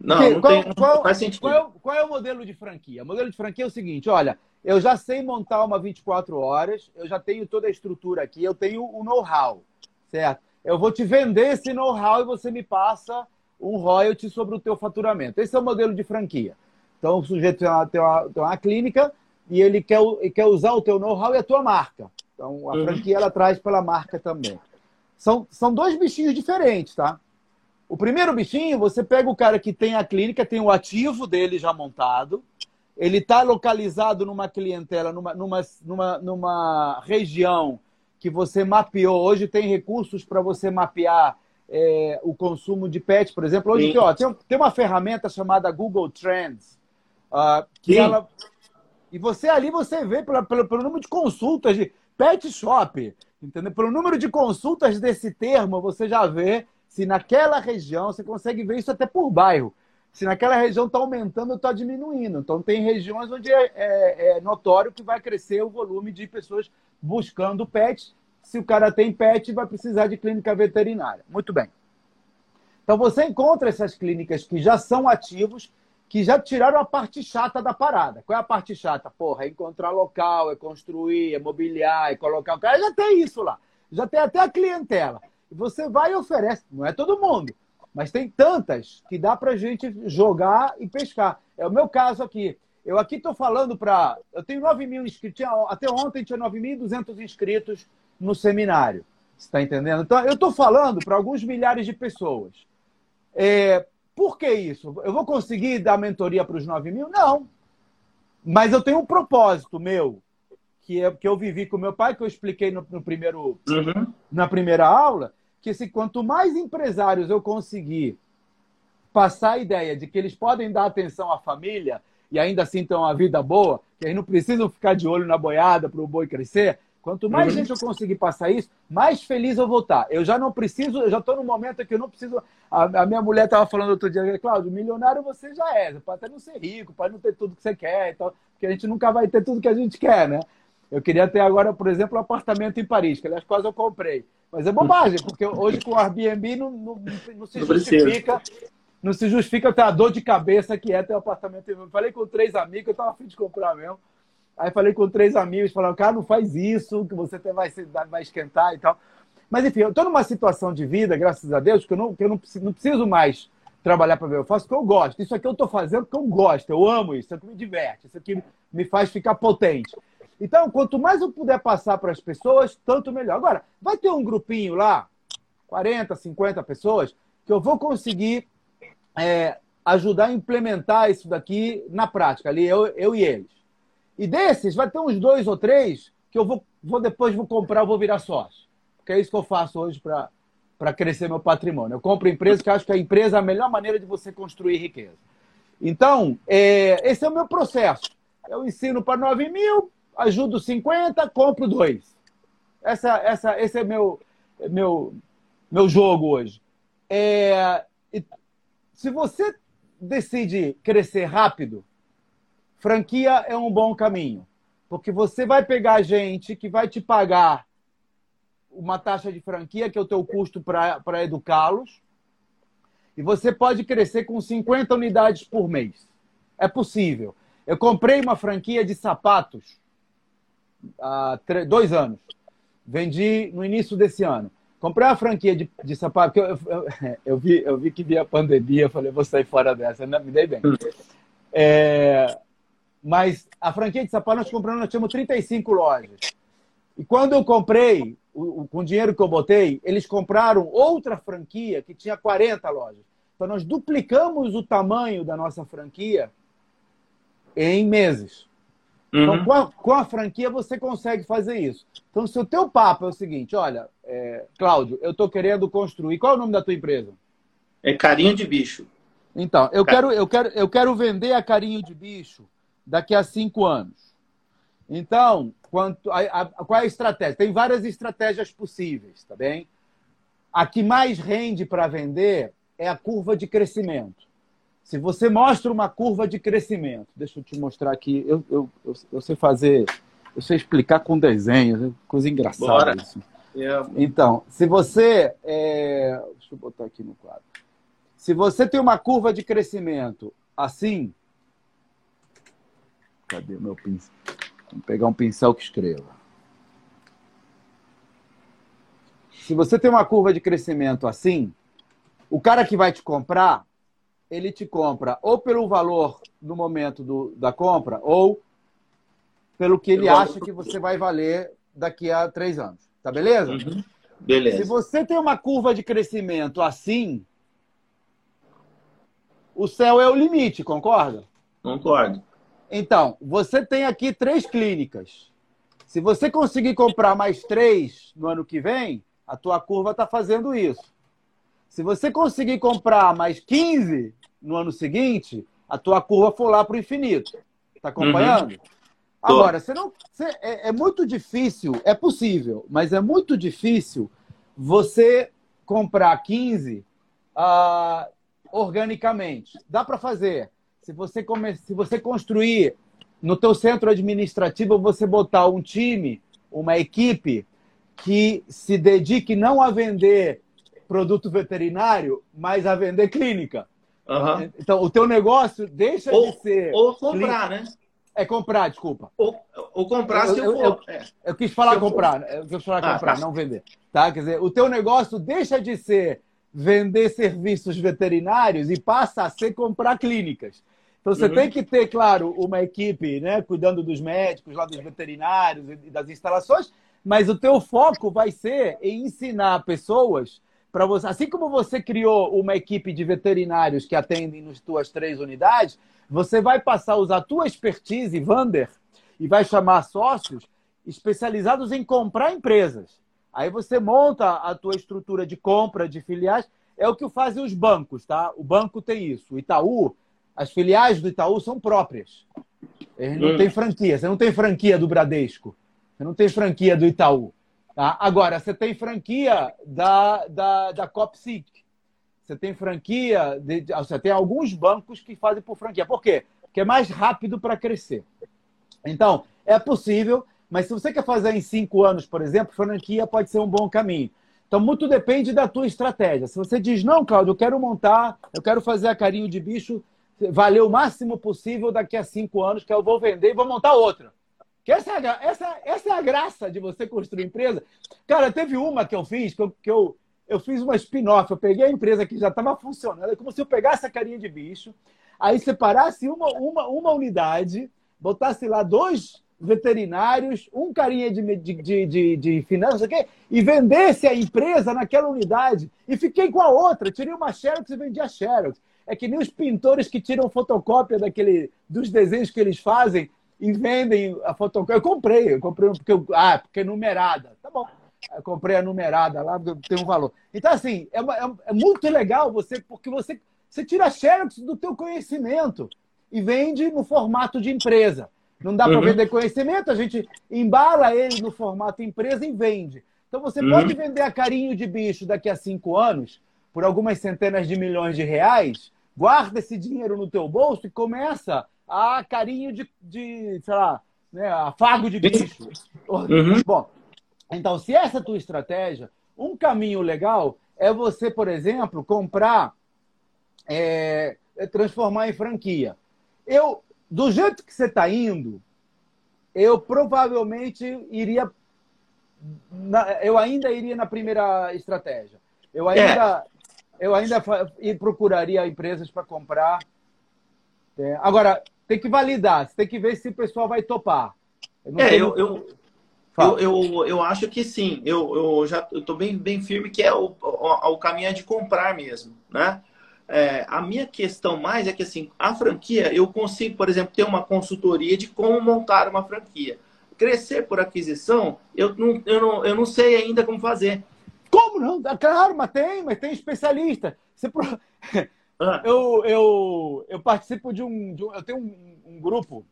Não, não, qual, tem, qual, faz sentido. Qual é, qual é, o modelo de franquia? O modelo de franquia é o seguinte: olha, eu já sei montar uma 24 horas, eu já tenho toda a estrutura aqui, eu tenho o know-how, certo? Eu vou te vender esse know-how e você me passa um royalty sobre o teu faturamento. Esse é o modelo de franquia. Então, o sujeito tem uma, tem uma, tem uma clínica e ele quer, quer usar o teu know-how e a tua marca. Então, a uhum. franquia ela traz pela marca também. São, são dois bichinhos diferentes, tá? O primeiro bichinho, você pega o cara que tem a clínica, tem o ativo dele já montado, ele está localizado numa clientela, numa, numa, numa, numa região que você mapeou. Hoje tem recursos para você mapear é, o consumo de pet, por exemplo. Hoje aqui, ó, tem, tem, uma ferramenta chamada Google Trends, uh, que Sim. ela. E você ali você vê pelo, pelo, pelo número de consultas de pet shop, entendeu? Pelo número de consultas desse termo, você já vê se naquela região, você consegue ver isso até por bairro se naquela região está aumentando ou está diminuindo. Então, tem regiões onde é, é, é, notório que vai crescer o volume de pessoas buscando pets. Se o cara tem pet, vai precisar de clínica veterinária. Muito bem. Então, você encontra essas clínicas que já são ativos, que já tiraram a parte chata da parada. Qual é a parte chata? Porra, é encontrar local, é construir, é mobiliar, é colocar o cara. Já tem isso lá. Já tem até a clientela. Você vai e oferece. Não é todo mundo mas tem tantas que dá para gente jogar e pescar. É o meu caso aqui. Eu aqui estou falando para. Eu tenho 9 mil inscritos. Até ontem tinha 9.200 inscritos no seminário. Você está entendendo? Então, eu estou falando para alguns milhares de pessoas. É, por que isso? Eu vou conseguir dar mentoria para os 9 mil? Não. Mas eu tenho um propósito meu, que, é, que eu vivi com meu pai, que eu expliquei no, no primeiro, uhum. na primeira aula, que se quanto mais empresários eu conseguir passar a ideia de que eles podem dar atenção à família e ainda assim ter uma vida boa, que aí não precisam ficar de olho na boiada para o boi crescer, quanto mais uhum. gente eu conseguir passar isso, mais feliz eu vou estar. Eu já não preciso, eu já estou no momento que eu não preciso. A, a minha mulher estava falando outro dia, Cláudio, milionário você já é, pode até não ser rico, pode não ter tudo que você quer, então, porque a gente nunca vai ter tudo que a gente quer, né? Eu queria ter agora, por exemplo, um apartamento em Paris, que aliás quase eu comprei. Mas é bobagem, porque hoje com o Airbnb não, não, não se justifica. Não se justifica ter a dor de cabeça que é ter um apartamento. Eu falei com três amigos, eu estava afim de comprar mesmo. Aí falei com três amigos, falaram, cara, não faz isso, que você até vai, vai esquentar e tal. Mas enfim, eu estou numa situação de vida, graças a Deus, que eu não, que eu não, preciso, não preciso mais trabalhar para ver. Eu faço o que eu gosto. Isso aqui eu estou fazendo porque eu gosto, eu amo isso, isso aqui me diverte, isso aqui me faz ficar potente. Então, quanto mais eu puder passar para as pessoas, tanto melhor. Agora, vai ter um grupinho lá, 40, 50 pessoas, que eu vou conseguir é, ajudar a implementar isso daqui na prática, ali, eu, eu e eles. E desses, vai ter uns dois ou três que eu vou, vou depois vou comprar, vou virar sócio. Porque é isso que eu faço hoje para crescer meu patrimônio. Eu compro empresa que acho que a empresa é a melhor maneira de você construir riqueza. Então, é, esse é o meu processo. Eu ensino para 9 mil, ajudo 50, compro dois. Essa, essa, esse é meu, meu, meu jogo hoje. É, se você decide crescer rápido, franquia é um bom caminho. Porque você vai pegar gente que vai te pagar uma taxa de franquia, que é o teu custo para educá-los, e você pode crescer com 50 unidades por mês. É possível. Eu comprei uma franquia de sapatos há dois anos. Vendi no início desse ano. Comprei uma franquia de, de sapato, eu, eu, eu, vi, eu vi que via pandemia, eu falei, vou sair fora dessa, me dei bem. É, mas a franquia de sapato nós compramos, nós tínhamos 35 lojas. E quando eu comprei, o, o, com o dinheiro que eu botei, eles compraram outra franquia que tinha 40 lojas. Então nós duplicamos o tamanho da nossa franquia em meses. Então, uhum. Então, com a, com a, franquia, você consegue fazer isso. Então, se o teu papo é o seguinte, olha, é, Cláudio, eu estou querendo construir. Qual é o nome da tua empresa? É Carinho de Bicho. Então, eu quero, eu quero, eu quero vender a Carinho de Bicho daqui a cinco anos. Então, quanto, a, a, qual é a estratégia? Tem várias estratégias possíveis, tá bem? A que mais rende para vender é a curva de crescimento. Se você mostra uma curva de crescimento, deixa eu te mostrar aqui, eu, eu, eu, eu sei fazer, eu sei explicar com desenhos, coisa engraçada Bora. isso. Yeah. É. Então, se você. É... Deixa eu botar aqui no quadro. Se você tem uma curva de crescimento assim. Cadê o meu pincel? Vamos pegar um pincel que escreva. Se você tem uma curva de crescimento assim, o cara que vai te comprar, ele te compra ou pelo valor no momento do, da compra ou pelo que ele acha que você vai valer daqui a três anos. Tá beleza? Uhum. Beleza. Se você tem uma curva de crescimento assim, o céu é o limite, concorda? Concordo. Então, você tem aqui três clínicas. Se você conseguir comprar mais três no ano que vem, a tua curva está fazendo isso. Se você conseguir comprar mais 15 no ano seguinte, a tua curva for lá para o infinito. Está acompanhando? Uhum. Agora, você não, você, é, é, muito difícil, é possível, mas é muito difícil você comprar 15 uh, ah, organicamente. Dá para fazer. Se você, come, se você construir no teu centro administrativo, você botar um time, uma equipe que se dedique não a vender produto veterinário, mas a vender clínica. Uhum. Então, o teu negócio deixa ou, de ser. Ou comprar, clínica. né? É comprar, desculpa. Ou, ou comprar eu, se eu, for. Eu, é. eu quis falar comprar, for. eu quis falar ah, comprar, tá. não vender. Tá? Quer dizer, o teu negócio deixa de ser vender serviços veterinários e passa a ser comprar clínicas. Então você uhum. tem que ter, claro, uma equipe, né, cuidando dos médicos, lá dos veterinários e das instalações, mas o teu foco vai ser em ensinar pessoas para você, assim como você criou uma equipe de veterinários que atendem nas tuas três unidades, você vai passar a usar a tua expertise, Vander, e vai chamar sócios especializados em comprar empresas. Aí você monta a tua estrutura de compra de filiais. É o que fazem os bancos, tá? O banco tem isso. O Itaú, as filiais do Itaú são próprias. Ele não hum. tem franquia. Você não tem franquia do Bradesco. Você não tem franquia do Itaú. Tá? Agora, você tem franquia da, da, da Copsic. Você tem franquia, de, você tem alguns bancos que fazem por franquia. Por quê? Porque é mais rápido para crescer. Então, é possível, mas se você quer fazer em cinco anos, por exemplo, franquia pode ser um bom caminho. Então, muito depende da tua estratégia. Se você diz, não, Claudio, eu quero montar, eu quero fazer a carinho de bicho valer o máximo possível daqui a cinco anos, que eu vou vender e vou montar outra. Que essa, é a, essa, essa é a graça de você construir empresa. Cara, teve uma que eu fiz, que eu, que eu, eu fiz uma spin-off. Eu peguei a empresa que já estava funcionando, é como se eu pegasse a carinha de bicho, aí separasse uma, uma, uma unidade, botasse lá dois veterinários, um carinha de, de, de, de, de finanças, e vendesse a empresa naquela unidade. E fiquei com a outra. Tirei uma Xerox e vendi a Xerox. É que nem os pintores que tiram fotocópia daquele, dos desenhos que eles fazem e vendem a fotocópia. Eu comprei, eu comprei porque eu, ah, porque é numerada. Tá bom. Eu comprei a numerada lá, porque tem um valor. Então, assim, é, é, é muito legal você, porque você, você tira xerox do teu conhecimento e vende no formato de empresa. Não dá para uhum. vender conhecimento, a gente embala ele no formato empresa e vende. Então você uhum. pode vender a carinho de bicho daqui a cinco anos por algumas centenas de milhões de reais, guarda esse dinheiro no teu bolso e começa a carinho de, de sei lá, né, afago de bicho. Uhum. Bom, então, se essa é a tua estratégia, um caminho legal é você, por exemplo, comprar, é, é transformar em franquia. Eu, do jeito que você está indo, eu provavelmente iria. Na, eu ainda iria na primeira estratégia. Eu ainda, é. Eu ainda procuraria empresas para comprar. É, agora, tem que validar, você tem que ver se o pessoal vai topar. Eu é, eu, eu, eu, eu, eu, acho que sim. Eu, eu já estou bem, bem firme que é o, o, o caminho é de comprar mesmo, né? É, a minha questão mais é que assim, a franquia, eu consigo, por exemplo, ter uma consultoria de como montar uma franquia. Crescer por aquisição, eu não, eu não, eu não sei ainda como fazer. Como não? Claro, mas tem, mas tem especialista. Você, ah. Eu, eu, eu participo de um, de um eu tenho um, um, grupo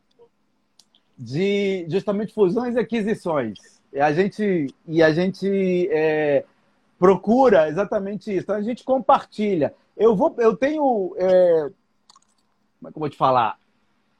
de justamente fusões e aquisições. E a gente, e a gente é, procura exatamente isso. Então a gente compartilha. Eu vou, eu tenho, é, como é que eu vou te falar?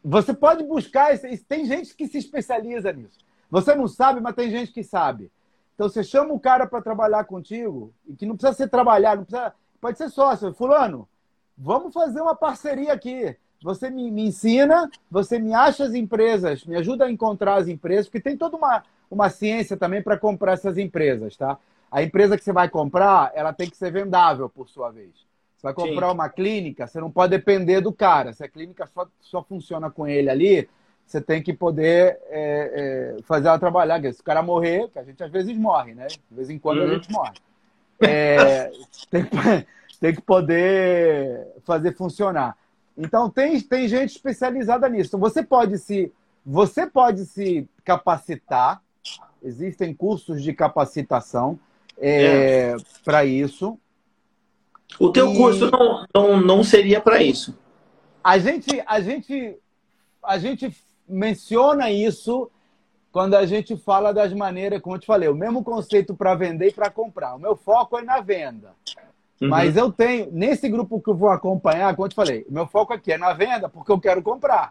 Você pode buscar, tem gente que se especializa nisso. Você não sabe, mas tem gente que sabe. Então você chama o cara para trabalhar contigo e que não precisa ser trabalhar, não precisa, pode ser sócio, fulano vamos fazer uma parceria aqui. Você me, me, ensina, você me acha as empresas, me ajuda a encontrar as empresas, porque tem toda uma, uma ciência também para comprar essas empresas, tá? A empresa que você vai comprar, ela tem que ser vendável, por sua vez. Você vai comprar Sim. uma clínica, você não pode depender do cara. Se a clínica só, só funciona com ele ali, você tem que poder é, é, fazer ela trabalhar. Se o cara morrer, que a gente às vezes morre, né? De vez em quando uhum. a gente morre. É, tem, tem que poder fazer funcionar. Então tem, tem gente especializada nisso. Então, você pode se você pode se capacitar. Existem cursos de capacitação é, é. para isso. O teu e... curso não, não, não seria para isso. A gente, a gente, a gente menciona isso quando a gente fala das maneiras, como eu te falei, o mesmo conceito para vender e para comprar. O meu foco é na venda. Uhum. Mas eu tenho, nesse grupo que eu vou acompanhar, como eu te falei, o meu foco aqui é na venda porque eu quero comprar.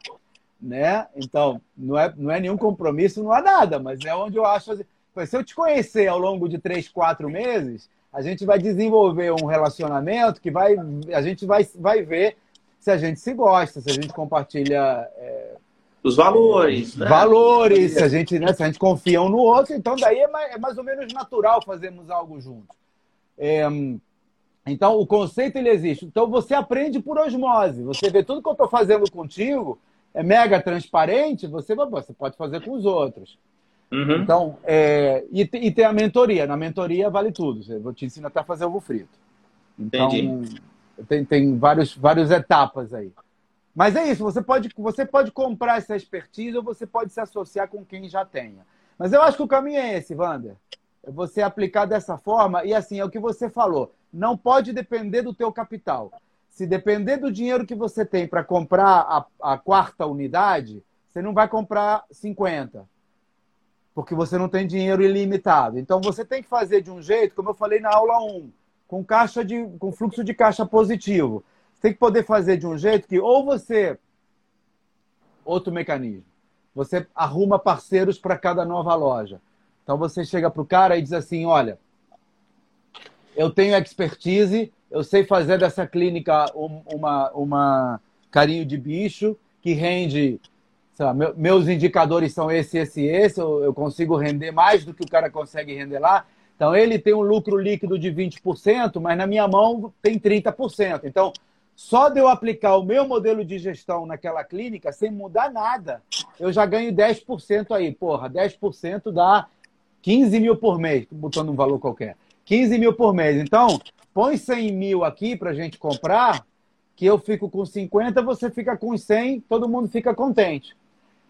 Né? Então, não é, não é nenhum compromisso, não há nada, mas é onde eu acho. Se eu te conhecer ao longo de três, quatro meses, a gente vai desenvolver um relacionamento que vai, a gente vai, vai ver se a gente se gosta, se a gente compartilha é, os valores. Né? Valores, se a, gente, né, se a gente confia um no outro, então daí é mais, é mais ou menos natural fazermos algo juntos. É, então, o conceito ele existe. Então, você aprende por osmose. Você vê tudo que eu estou fazendo contigo, é mega transparente, você, você pode fazer com os outros. Uhum. Então, é, e, e, tem a mentoria. Na mentoria vale tudo. Eu te ensinar até a fazer ovo frito. Então, Entendi. tem, tem vários, várias etapas aí. Mas é isso, você pode, você pode comprar essa expertise ou você pode se associar com quem já tenha. Mas eu acho que o caminho é esse, Wander. É você aplicar dessa forma e assim, é o que você falou. Não pode depender do teu capital. Se depender do dinheiro que você tem para comprar a, a quarta unidade, você não vai comprar 50 porque você não tem dinheiro ilimitado. Então você tem que fazer de um jeito, como eu falei na aula 1, com caixa de com fluxo de caixa positivo tem que poder fazer de um jeito que ou você. Outro mecanismo. Você arruma parceiros para cada nova loja. Então você chega para o cara e diz assim: olha, eu tenho expertise, eu sei fazer dessa clínica uma, uma carinho de bicho que rende. Lá, meus indicadores são esse, esse, esse. Eu, eu consigo render mais do que o cara consegue render lá. Então ele tem um lucro líquido de 20%, mas na minha mão tem 30%. Então só de eu aplicar o meu modelo de gestão naquela clínica, sem mudar nada, eu já ganho 10% aí. Porra, 10% dá 15 mil por mês, botando um valor qualquer. 15 mil por mês. Então, põe 100 mil aqui para gente comprar, que eu fico com 50, você fica com 100, todo mundo fica contente.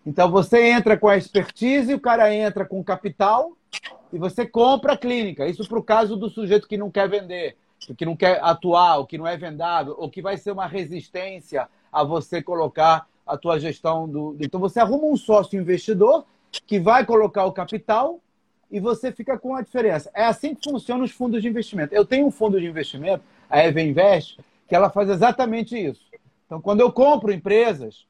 Então, você entra com a expertise, o cara entra com capital e você compra a clínica. Isso para o caso do sujeito que não quer vender que não quer atuar, o que não é vendável, ou que vai ser uma resistência a você colocar a tua gestão do. Então você arruma um sócio investidor que vai colocar o capital e você fica com a diferença. É assim que funcionam os fundos de investimento. Eu tenho um fundo de investimento, a Eva Invest, que ela faz exatamente isso. Então, quando eu compro empresas,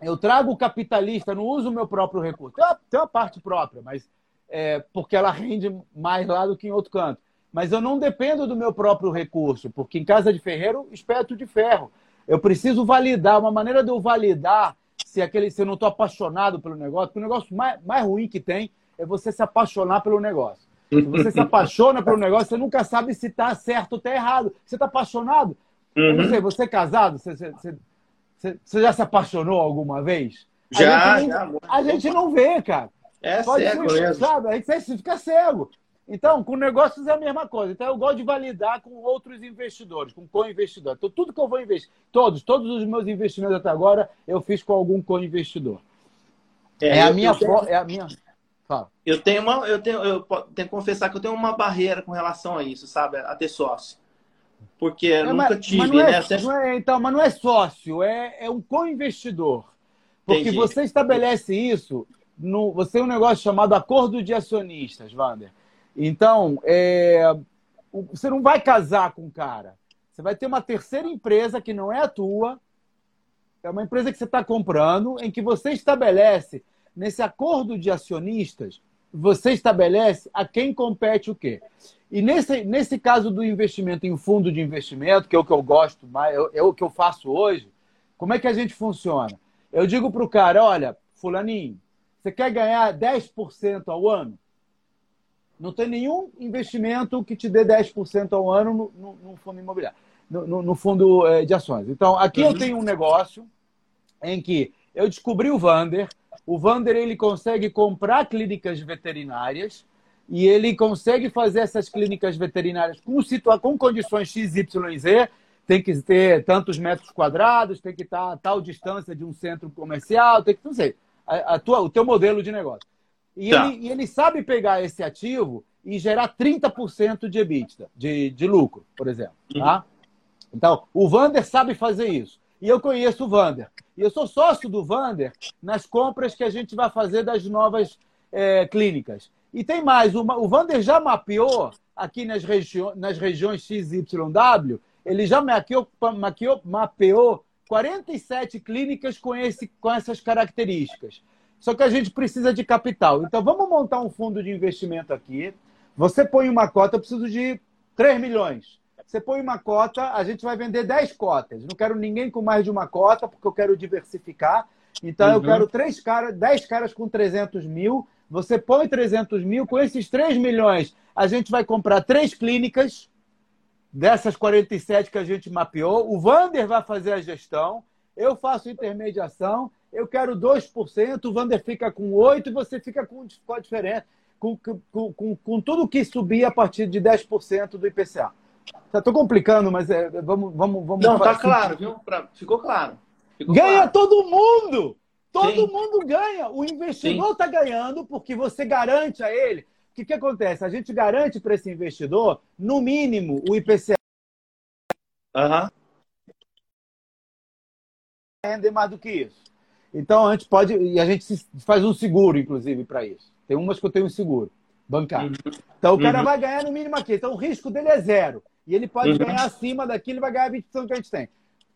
eu trago o capitalista, não uso o meu próprio recurso. Tem uma, tem uma parte própria, mas é, porque ela rende mais lá do que em outro canto mas eu não dependo do meu próprio recurso, porque em casa de ferreiro, espeto de ferro. Eu preciso validar, uma maneira de eu validar se, aquele, se eu não estou apaixonado pelo negócio, porque o negócio mais, mais ruim que tem é você se apaixonar pelo negócio. Se você se apaixona pelo negócio, você nunca sabe se está certo ou está errado. Você está apaixonado? Uhum. Não sei, você é casado? Você, você, você, você, já se apaixonou alguma vez? Já, a gente, já. A gente não vê, cara. É Pode cego ser, mesmo. Sabe? A gente fica cego. Então, com negócios é a mesma coisa. Então, eu gosto de validar com outros investidores, com co-investidores. Então, tudo que eu vou investir, todos, todos os meus investimentos até agora, eu fiz com algum co-investidor. É, é, a minha, tenho... é a minha. Fala. Eu tenho uma, eu tenho, eu tenho que confessar que eu tenho uma barreira com relação a isso, sabe, a ter sócio. Porque eu é, nunca mas, tive, mas é, né? É, então, mas não é sócio, é, é um co-investidor. Porque Entendi. você estabelece isso, no, você tem um negócio chamado acordo de acionistas, Wander. Então, é, você não vai casar com o cara. Você vai ter uma terceira empresa que não é a tua, é uma empresa que você está comprando, em que você estabelece, nesse acordo de acionistas, você estabelece a quem compete o quê. E nesse, nesse caso do investimento em fundo de investimento, que é o que eu gosto mais, é o que eu faço hoje, como é que a gente funciona? Eu digo para o cara, olha, fulaninho, você quer ganhar 10% ao ano? Não tem nenhum investimento que te dê 10% ao ano no, no, no fundo imobiliário, no, no fundo é, de ações. Então, aqui eu tenho um negócio em que eu descobri o Vander. O Vander ele consegue comprar clínicas veterinárias e ele consegue fazer essas clínicas veterinárias com, situa com condições XYZ. tem que ter tantos metros quadrados, tem que estar a tal distância de um centro comercial, tem que, não sei, a, a tua, o teu modelo de negócio. E, tá. ele, e ele sabe pegar esse ativo e gerar 30% de EBITDA, de, de lucro, por exemplo. Tá? Uhum. Então, o Vander sabe fazer isso. E eu conheço o Vander. E eu sou sócio do Vander nas compras que a gente vai fazer das novas é, clínicas. E tem mais, o, o Vander já mapeou aqui nas, regi nas regiões XYW, ele já mapeou, mapeou, mapeou 47 clínicas com, esse, com essas características. Só que a gente precisa de capital. Então vamos montar um fundo de investimento aqui. Você põe uma cota, eu preciso de 3 milhões. Você põe uma cota, a gente vai vender 10 cotas. Não quero ninguém com mais de uma cota, porque eu quero diversificar. Então uhum. eu quero três caras, 10 caras com 300 mil. Você põe 300 mil, com esses 3 milhões, a gente vai comprar três clínicas dessas 47 que a gente mapeou. O Vander vai fazer a gestão, eu faço intermediação, eu quero 2%, o Vander fica com 8% e você fica com, com a diferença, com, com, com, com tudo que subir a partir de 10% do IPCA. Estou complicando, mas é, vamos, vamos, vamos. Não, tá claro, viu? Pra... Ficou claro. Ficou ganha claro. todo mundo! Todo Sim. mundo ganha. O investidor está ganhando porque você garante a ele. O que, que acontece? A gente garante para esse investidor, no mínimo, o IPCA. Uhum. Render mais do que isso. Então, a gente pode. E a gente faz um seguro, inclusive, para isso. Tem umas que eu tenho um seguro bancário. Uhum. Então, o cara uhum. vai ganhar no mínimo aqui. Então, o risco dele é zero. E ele pode uhum. ganhar acima daquilo e vai ganhar a 20% que a gente tem.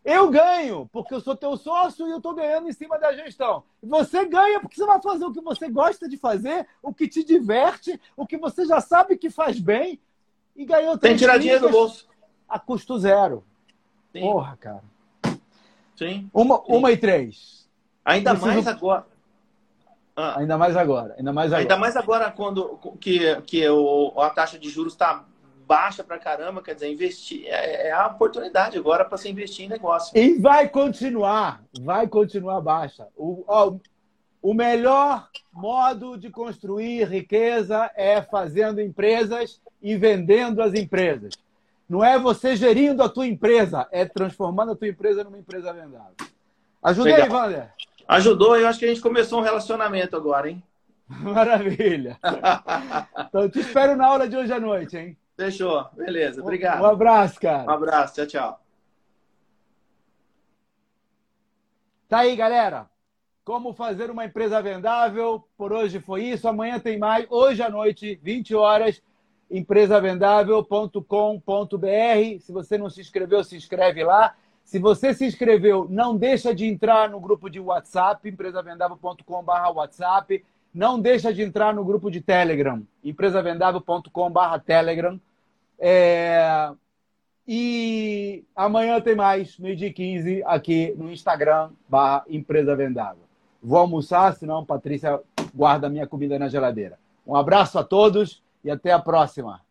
Eu ganho, porque eu sou teu sócio e eu estou ganhando em cima da gestão. Você ganha porque você vai fazer o que você gosta de fazer, o que te diverte, o que você já sabe que faz bem e ganhou Tem que tirar dinheiro do bolso. A custo zero. Sim. Porra, cara. Sim. Uma, Sim. uma e três. Ainda Preciso... mais agora. Ah. Ainda mais agora. Ainda mais agora. Ainda mais agora quando que, que o, a taxa de juros está baixa pra caramba, quer dizer, investir é, é a oportunidade agora para você investir em negócio. E vai continuar, vai continuar baixa. O, ó, o melhor modo de construir riqueza é fazendo empresas e vendendo as empresas. Não é você gerindo a tua empresa, é transformando a tua empresa numa empresa vendável. Ajudei, Legal. Wander? Ajudou, eu acho que a gente começou um relacionamento agora, hein? Maravilha. então, te espero na aula de hoje à noite, hein? Fechou. Beleza. Obrigado. Um abraço, cara. Um abraço. Tchau, tchau. Tá aí, galera. Como fazer uma empresa vendável. Por hoje foi isso. Amanhã tem mais. Hoje à noite, 20 horas, empresavendável.com.br. Se você não se inscreveu, se inscreve lá. Se você se inscreveu, não deixa de entrar no grupo de WhatsApp, empresavendável.com/whatsapp. Não deixa de entrar no grupo de Telegram, empresavendável.com.br Telegram. É... E amanhã tem mais, meio-dia 15, aqui no Instagram, barra Empresa Vendável. Vou almoçar, senão Patrícia guarda minha comida na geladeira. Um abraço a todos e até a próxima.